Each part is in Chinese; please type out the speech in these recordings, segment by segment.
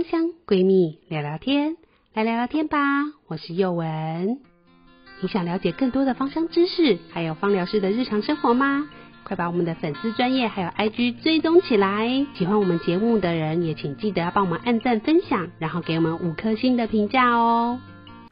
芳香闺蜜聊聊天，来聊聊天吧。我是宥雯。你想了解更多的芳香知识，还有芳疗师的日常生活吗？快把我们的粉丝专业还有 IG 追踪起来。喜欢我们节目的人，也请记得要帮我们按赞分享，然后给我们五颗星的评价哦。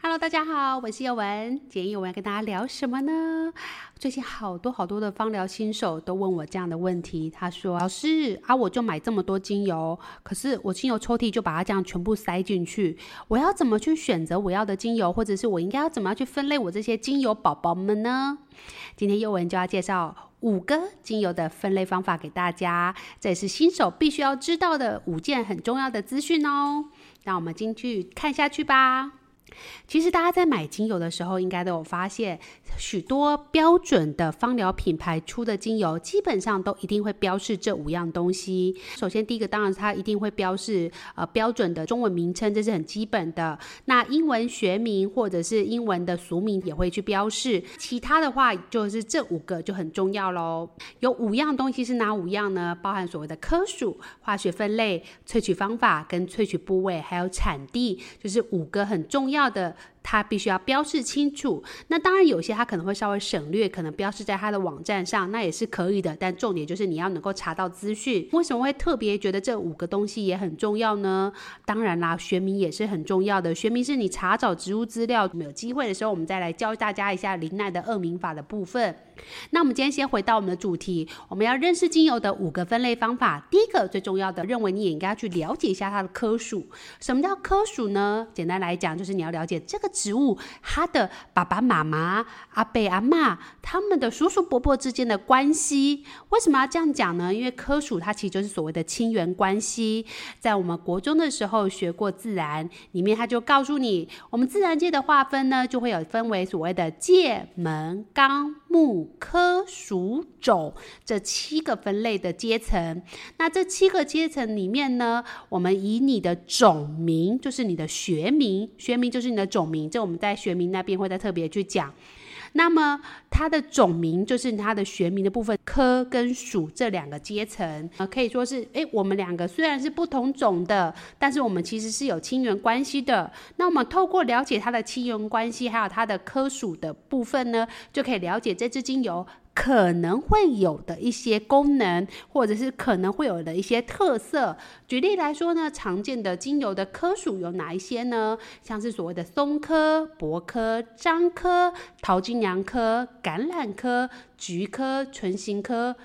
Hello，大家好，我是宥雯。今天宥雯要跟大家聊什么呢？最近好多好多的芳疗新手都问我这样的问题。他说：“老师啊，我就买这么多精油，可是我精油抽屉就把它这样全部塞进去，我要怎么去选择我要的精油，或者是我应该要怎么样去分类我这些精油宝宝们呢？”今天宥雯就要介绍五个精油的分类方法给大家，这也是新手必须要知道的五件很重要的资讯哦。那我们进去看下去吧。其实大家在买精油的时候，应该都有发现，许多标准的芳疗品牌出的精油，基本上都一定会标示这五样东西。首先，第一个当然它一定会标示呃标准的中文名称，这是很基本的。那英文学名或者是英文的俗名也会去标示。其他的话，就是这五个就很重要喽。有五样东西是哪五样呢？包含所谓的科属、化学分类、萃取方法跟萃取部位，还有产地，就是五个很重要要的。它必须要标示清楚。那当然，有些它可能会稍微省略，可能标示在它的网站上，那也是可以的。但重点就是你要能够查到资讯。为什么会特别觉得这五个东西也很重要呢？当然啦，学名也是很重要的。学名是你查找植物资料，有机会的时候，我们再来教大家一下林奈的二名法的部分。那我们今天先回到我们的主题，我们要认识精油的五个分类方法。第一个最重要的，认为你也应该去了解一下它的科属。什么叫科属呢？简单来讲，就是你要了解这个植物它的爸爸妈妈、阿伯阿妈他们的叔叔伯伯之间的关系。为什么要这样讲呢？因为科属它其实就是所谓的亲缘关系。在我们国中的时候学过自然，里面它就告诉你，我们自然界的划分呢，就会有分为所谓的界、门、纲、木。科属种这七个分类的阶层，那这七个阶层里面呢，我们以你的种名，就是你的学名，学名就是你的种名，这我们在学名那边会再特别去讲。那么它的种名就是它的学名的部分，科跟属这两个阶层，呃，可以说是，哎，我们两个虽然是不同种的，但是我们其实是有亲缘关系的。那我们透过了解它的亲缘关系，还有它的科属的部分呢，就可以了解这支精油。可能会有的一些功能，或者是可能会有的一些特色。举例来说呢，常见的精油的科属有哪一些呢？像是所谓的松科、柏科、樟科、桃金娘科、橄榄科、菊科、唇形科，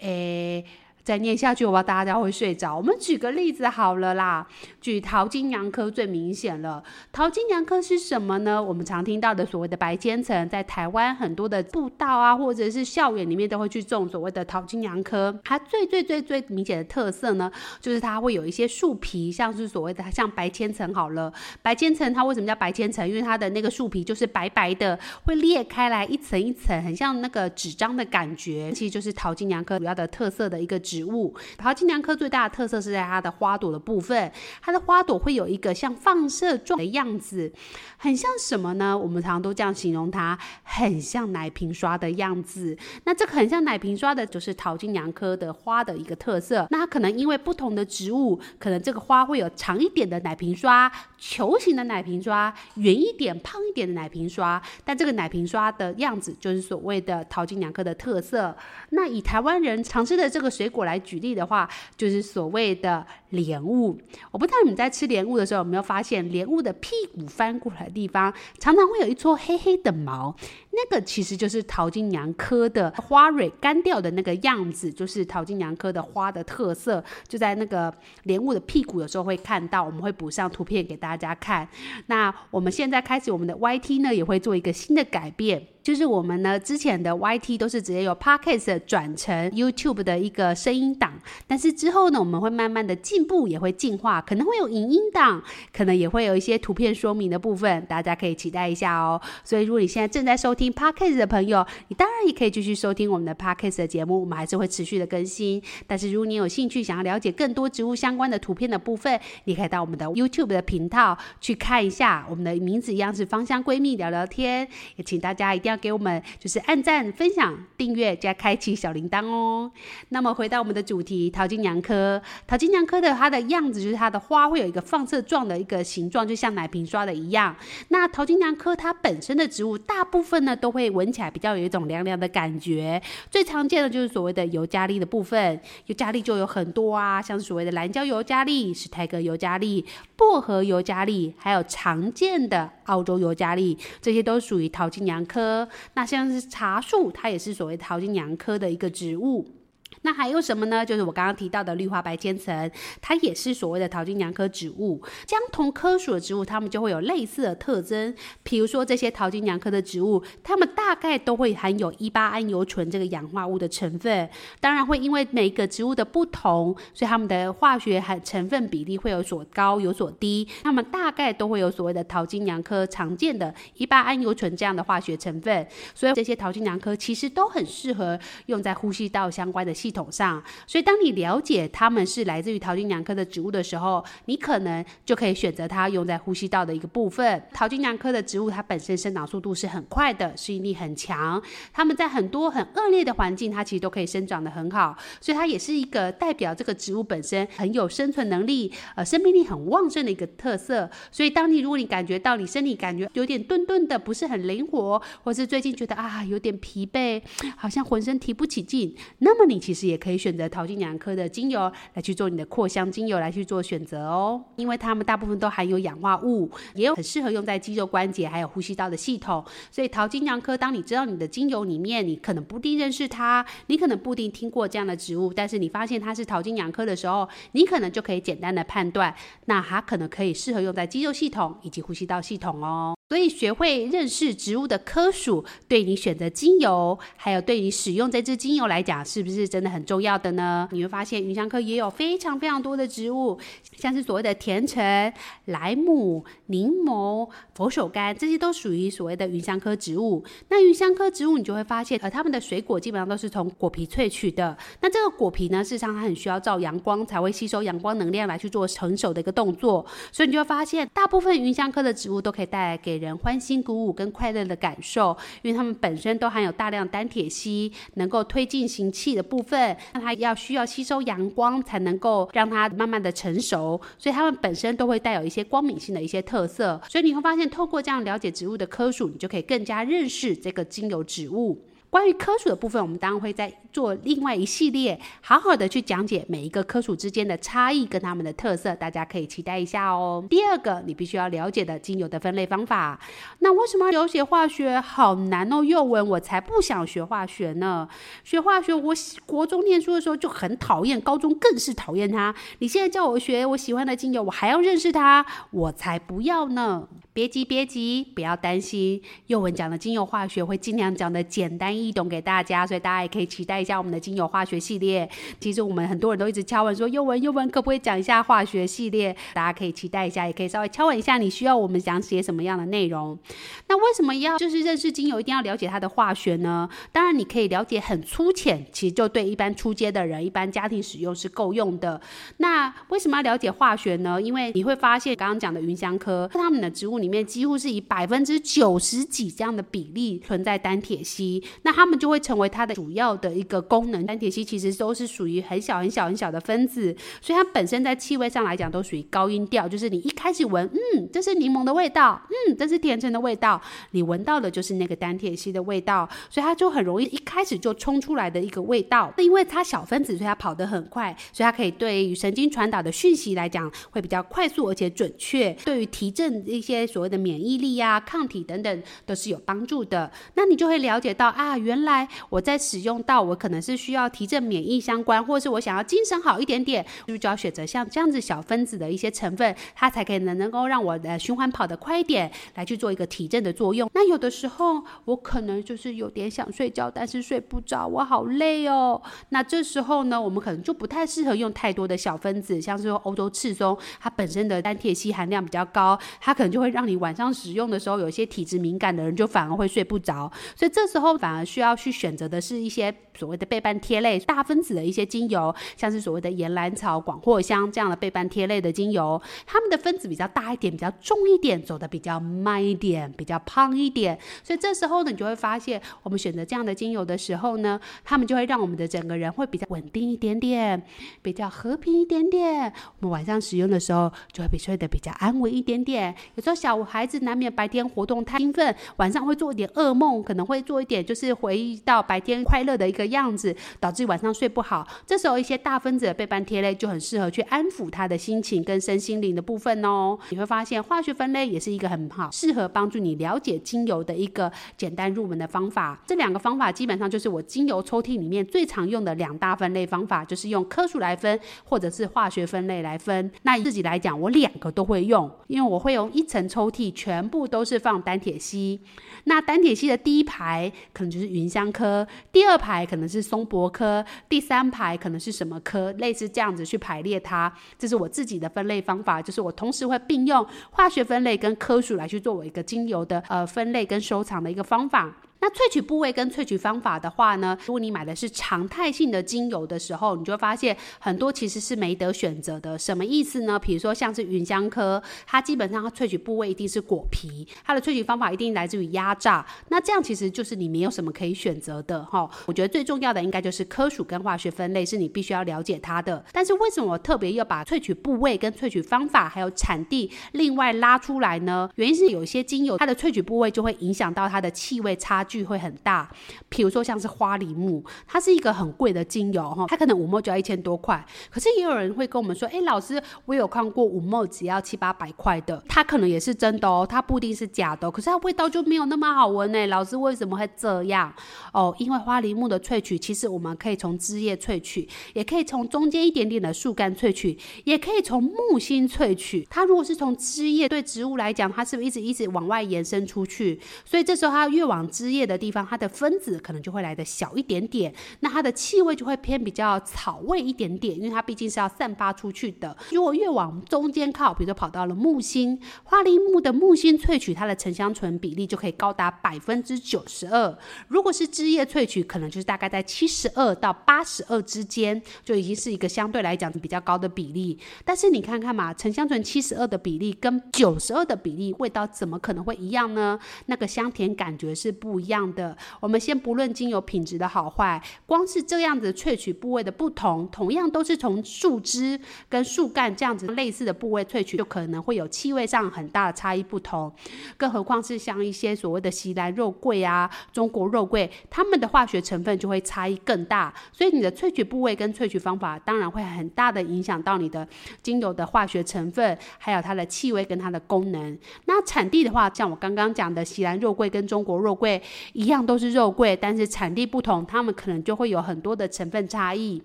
诶。再念下去，我怕大家会睡着。我们举个例子好了啦，举桃金娘科最明显了。桃金娘科是什么呢？我们常听到的所谓的白千层，在台湾很多的步道啊，或者是校园里面都会去种所谓的桃金娘科。它最最最最明显的特色呢，就是它会有一些树皮，像是所谓的像白千层好了。白千层它为什么叫白千层？因为它的那个树皮就是白白的，会裂开来一层一层，很像那个纸张的感觉。其实就是桃金娘科主要的特色的一个植植物。桃金娘科最大的特色是在它的花朵的部分，它的花朵会有一个像放射状的样子，很像什么呢？我们常常都这样形容它，很像奶瓶刷的样子。那这个很像奶瓶刷的，就是桃金娘科的花的一个特色。那它可能因为不同的植物，可能这个花会有长一点的奶瓶刷、球形的奶瓶刷、圆一点、胖一点的奶瓶刷。但这个奶瓶刷的样子，就是所谓的桃金娘科的特色。那以台湾人常吃的这个水果我来举例的话，就是所谓的莲雾。我不知道你们在吃莲雾的时候有没有发现，莲雾的屁股翻过来的地方，常常会有一撮黑黑的毛。那个其实就是桃金娘科的花蕊干掉的那个样子，就是桃金娘科的花的特色，就在那个莲雾的屁股，有时候会看到，我们会补上图片给大家看。那我们现在开始，我们的 YT 呢也会做一个新的改变。就是我们呢，之前的 YT 都是直接由 Podcast 转成 YouTube 的一个声音档，但是之后呢，我们会慢慢的进步，也会进化，可能会有影音档，可能也会有一些图片说明的部分，大家可以期待一下哦。所以，如果你现在正在收听，听 Podcast 的朋友，你当然也可以继续收听我们的 Podcast 的节目，我们还是会持续的更新。但是如果你有兴趣想要了解更多植物相关的图片的部分，你可以到我们的 YouTube 的频道去看一下。我们的名字一样是芳香闺蜜聊聊天，也请大家一定要给我们就是按赞、分享、订阅加开启小铃铛哦。那么回到我们的主题，桃金娘科，桃金娘科的它的样子就是它的花会有一个放射状的一个形状，就像奶瓶刷的一样。那桃金娘科它本身的植物大部分呢都会闻起来比较有一种凉凉的感觉，最常见的就是所谓的尤加利的部分，尤加利就有很多啊，像所谓的蓝椒尤加利、史泰格尤加利、薄荷尤加利，还有常见的澳洲尤加利，这些都属于桃金娘科。那像是茶树，它也是所谓桃金娘科的一个植物。那还有什么呢？就是我刚刚提到的绿花白千层，它也是所谓的桃金娘科植物。相同科属的植物，它们就会有类似的特征。比如说这些桃金娘科的植物，它们大概都会含有一八桉油醇这个氧化物的成分。当然会因为每个植物的不同，所以它们的化学含成分比例会有所高有所低。它们大概都会有所谓的桃金娘科常见的一八桉油醇这样的化学成分。所以这些桃金娘科其实都很适合用在呼吸道相关的系系统上，所以当你了解它们是来自于桃金娘科的植物的时候，你可能就可以选择它用在呼吸道的一个部分。桃金娘科的植物，它本身生长速度是很快的，适应力很强。它们在很多很恶劣的环境，它其实都可以生长得很好，所以它也是一个代表这个植物本身很有生存能力，呃，生命力很旺盛的一个特色。所以当你如果你感觉到你身体感觉有点顿顿的，不是很灵活，或是最近觉得啊有点疲惫，好像浑身提不起劲，那么你其实。也可以选择桃金娘科的精油来去做你的扩香精油来去做选择哦，因为它们大部分都含有氧化物，也有很适合用在肌肉关节还有呼吸道的系统。所以桃金娘科，当你知道你的精油里面，你可能不一定认识它，你可能不一定听过这样的植物，但是你发现它是桃金娘科的时候，你可能就可以简单的判断，那它可能可以适合用在肌肉系统以及呼吸道系统哦。所以学会认识植物的科属，对你选择精油，还有对你使用这支精油来讲，是不是真的很重要的呢？你会发现，芸香科也有非常非常多的植物，像是所谓的甜橙、莱姆、柠檬、佛手柑，这些都属于所谓的芸香科植物。那芸香科植物，你就会发现，呃，它们的水果基本上都是从果皮萃取的。那这个果皮呢，事实上它很需要照阳光，才会吸收阳光能量来去做成熟的一个动作。所以你就会发现，大部分芸香科的植物都可以带来给人欢欣鼓舞跟快乐的感受，因为它们本身都含有大量单萜烯，能够推进行气的部分。那它要需要吸收阳光，才能够让它慢慢的成熟，所以它们本身都会带有一些光敏性的一些特色。所以你会发现，透过这样了解植物的科属，你就可以更加认识这个精油植物。关于科属的部分，我们当然会再做另外一系列，好好的去讲解每一个科属之间的差异跟它们的特色，大家可以期待一下哦。第二个，你必须要了解的精油的分类方法。那为什么有写化学好难哦？又文，我才不想学化学呢。学化学，我国中念书的时候就很讨厌，高中更是讨厌它。你现在叫我学我喜欢的精油，我还要认识它，我才不要呢。别急，别急，不要担心。幼文讲的精油化学会尽量讲的简单易懂给大家，所以大家也可以期待一下我们的精油化学系列。其实我们很多人都一直敲问说，幼文幼文可不可以讲一下化学系列？大家可以期待一下，也可以稍微敲问一下，你需要我们讲写什么样的内容？那为什么要就是认识精油一定要了解它的化学呢？当然你可以了解很粗浅，其实就对一般初阶的人、一般家庭使用是够用的。那为什么要了解化学呢？因为你会发现刚刚讲的芸香科，他们的植物里面几乎是以百分之九十几这样的比例存在单萜烯，那它们就会成为它的主要的一个功能。单萜烯其实都是属于很小很小很小的分子，所以它本身在气味上来讲都属于高音调，就是你一开始闻，嗯，这是柠檬的味道，嗯，这是甜橙的味道，你闻到的就是那个单萜烯的味道，所以它就很容易一开始就冲出来的一个味道。那因为它小分子，所以它跑得很快，所以它可以对于神经传导的讯息来讲会比较快速而且准确，对于提振一些所谓的免疫力呀、啊、抗体等等都是有帮助的。那你就会了解到啊，原来我在使用到我可能是需要提振免疫相关，或者是我想要精神好一点点，就就要选择像这样子小分子的一些成分，它才可以能能够让我的循环跑得快一点，来去做一个提振的作用。那有的时候我可能就是有点想睡觉，但是睡不着，我好累哦。那这时候呢，我们可能就不太适合用太多的小分子，像是说欧洲赤松，它本身的单萜烯含量比较高，它可能就会让让你晚上使用的时候，有些体质敏感的人就反而会睡不着。所以这时候反而需要去选择的是一些所谓的倍半萜类大分子的一些精油，像是所谓的岩兰草、广藿香这样的倍半萜类的精油，它们的分子比较大一点，比较重一点，走的比较慢一点，比较胖一点。所以这时候呢，你就会发现，我们选择这样的精油的时候呢，它们就会让我们的整个人会比较稳定一点点，比较和平一点点。我们晚上使用的时候，就会比睡得比较安稳一点点。有时候小我孩子难免白天活动太兴奋，晚上会做一点噩梦，可能会做一点就是回忆到白天快乐的一个样子，导致晚上睡不好。这时候一些大分子的倍半萜类就很适合去安抚他的心情跟身心灵的部分哦。你会发现化学分类也是一个很好适合帮助你了解精油的一个简单入门的方法。这两个方法基本上就是我精油抽屉里面最常用的两大分类方法，就是用科属来分，或者是化学分类来分。那自己来讲，我两个都会用，因为我会用一层抽抽屉全部都是放单铁烯。那单铁烯的第一排可能就是芸香科，第二排可能是松柏科，第三排可能是什么科，类似这样子去排列它。这是我自己的分类方法，就是我同时会并用化学分类跟科属来去作为一个精油的呃分类跟收藏的一个方法。那萃取部位跟萃取方法的话呢，如果你买的是常态性的精油的时候，你就会发现很多其实是没得选择的。什么意思呢？比如说像是芸香科，它基本上它萃取部位一定是果皮，它的萃取方法一定来自于压榨。那这样其实就是你没有什么可以选择的哈。我觉得最重要的应该就是科属跟化学分类是你必须要了解它的。但是为什么我特别要把萃取部位跟萃取方法还有产地另外拉出来呢？原因是有一些精油它的萃取部位就会影响到它的气味差距会很大，比如说像是花梨木，它是一个很贵的精油哈，它可能五毫就要一千多块。可是也有人会跟我们说，哎，老师，我有看过五毫只要七八百块的，它可能也是真的哦，它不一定是假的，可是它味道就没有那么好闻呢。老师为什么会这样？哦，因为花梨木的萃取，其实我们可以从枝叶萃取，也可以从中间一点点的树干萃取，也可以从木心萃取。它如果是从枝叶，对植物来讲，它是不是一直一直往外延伸出去？所以这时候它越往枝叶的地方。它的分子可能就会来的小一点点，那它的气味就会偏比较草味一点点，因为它毕竟是要散发出去的。如果越往中间靠，比如说跑到了木星，花梨木的木星萃取，它的沉香醇比例就可以高达百分之九十二。如果是枝叶萃取，可能就是大概在七十二到八十二之间，就已经是一个相对来讲比较高的比例。但是你看看嘛，沉香醇七十二的比例跟九十二的比例，味道怎么可能会一样呢？那个香甜感觉是不一样的。我们先不论精油品质的好坏，光是这样子萃取部位的不同，同样都是从树枝跟树干这样子类似的部位萃取，就可能会有气味上很大的差异不同。更何况是像一些所谓的西兰肉桂啊、中国肉桂，它们的化学成分就会差异更大。所以你的萃取部位跟萃取方法，当然会很大的影响到你的精油的化学成分，还有它的气味跟它的功能。那产地的话，像我刚刚讲的西兰肉桂跟中国肉桂一样。都是肉桂，但是产地不同，它们可能就会有很多的成分差异。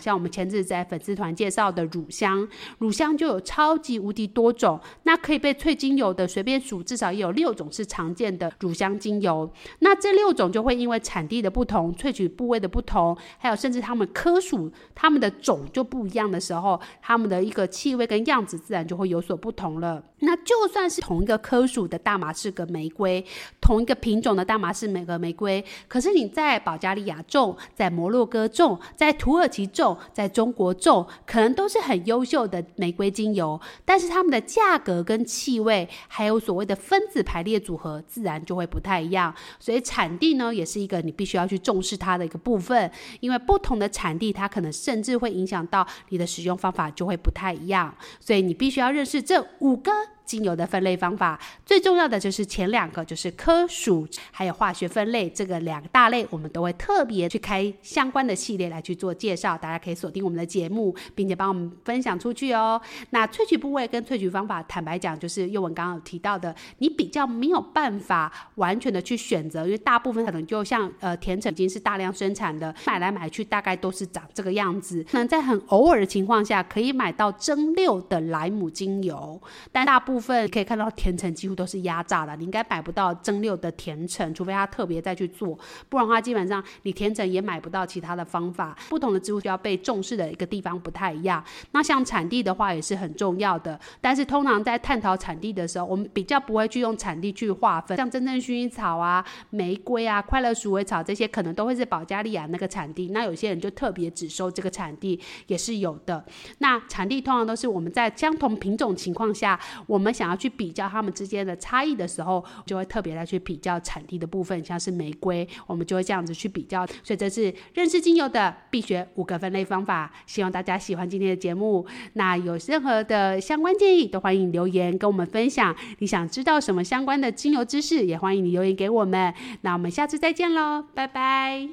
像我们前阵子在粉丝团介绍的乳香，乳香就有超级无敌多种，那可以被萃精油的随便数，至少也有六种是常见的乳香精油。那这六种就会因为产地的不同、萃取部位的不同，还有甚至它们科属、它们的种就不一样的时候，它们的一个气味跟样子自然就会有所不同了。那就算是同一个科属的大马士革玫瑰，同一个品种的大马士革玫瑰。可是你在保加利亚种，在摩洛哥种，在土耳其种，在中国种，可能都是很优秀的玫瑰精油，但是它们的价格跟气味，还有所谓的分子排列组合，自然就会不太一样。所以产地呢，也是一个你必须要去重视它的一个部分，因为不同的产地，它可能甚至会影响到你的使用方法就会不太一样。所以你必须要认识这五个。精油的分类方法，最重要的就是前两个，就是科属还有化学分类这个两大类，我们都会特别去开相关的系列来去做介绍，大家可以锁定我们的节目，并且帮我们分享出去哦。那萃取部位跟萃取方法，坦白讲，就是宥雯刚刚有提到的，你比较没有办法完全的去选择，因为大部分可能就像呃甜橙已经是大量生产的，买来买去大概都是长这个样子。可能在很偶尔的情况下，可以买到蒸馏的莱姆精油，但大部部分可以看到甜橙几乎都是压榨的，你应该买不到蒸馏的甜橙，除非它特别再去做，不然的话基本上你甜橙也买不到其他的方法。不同的植物需要被重视的一个地方不太一样。那像产地的话也是很重要的，但是通常在探讨产地的时候，我们比较不会去用产地去划分，像真正薰衣草啊、玫瑰啊、快乐鼠尾草这些可能都会是保加利亚那个产地，那有些人就特别只收这个产地也是有的。那产地通常都是我们在相同品种情况下，我我们想要去比较它们之间的差异的时候，就会特别来去比较产地的部分，像是玫瑰，我们就会这样子去比较。所以这是认识精油的必学五个分类方法。希望大家喜欢今天的节目。那有任何的相关建议，都欢迎留言跟我们分享。你想知道什么相关的精油知识，也欢迎你留言给我们。那我们下次再见喽，拜拜。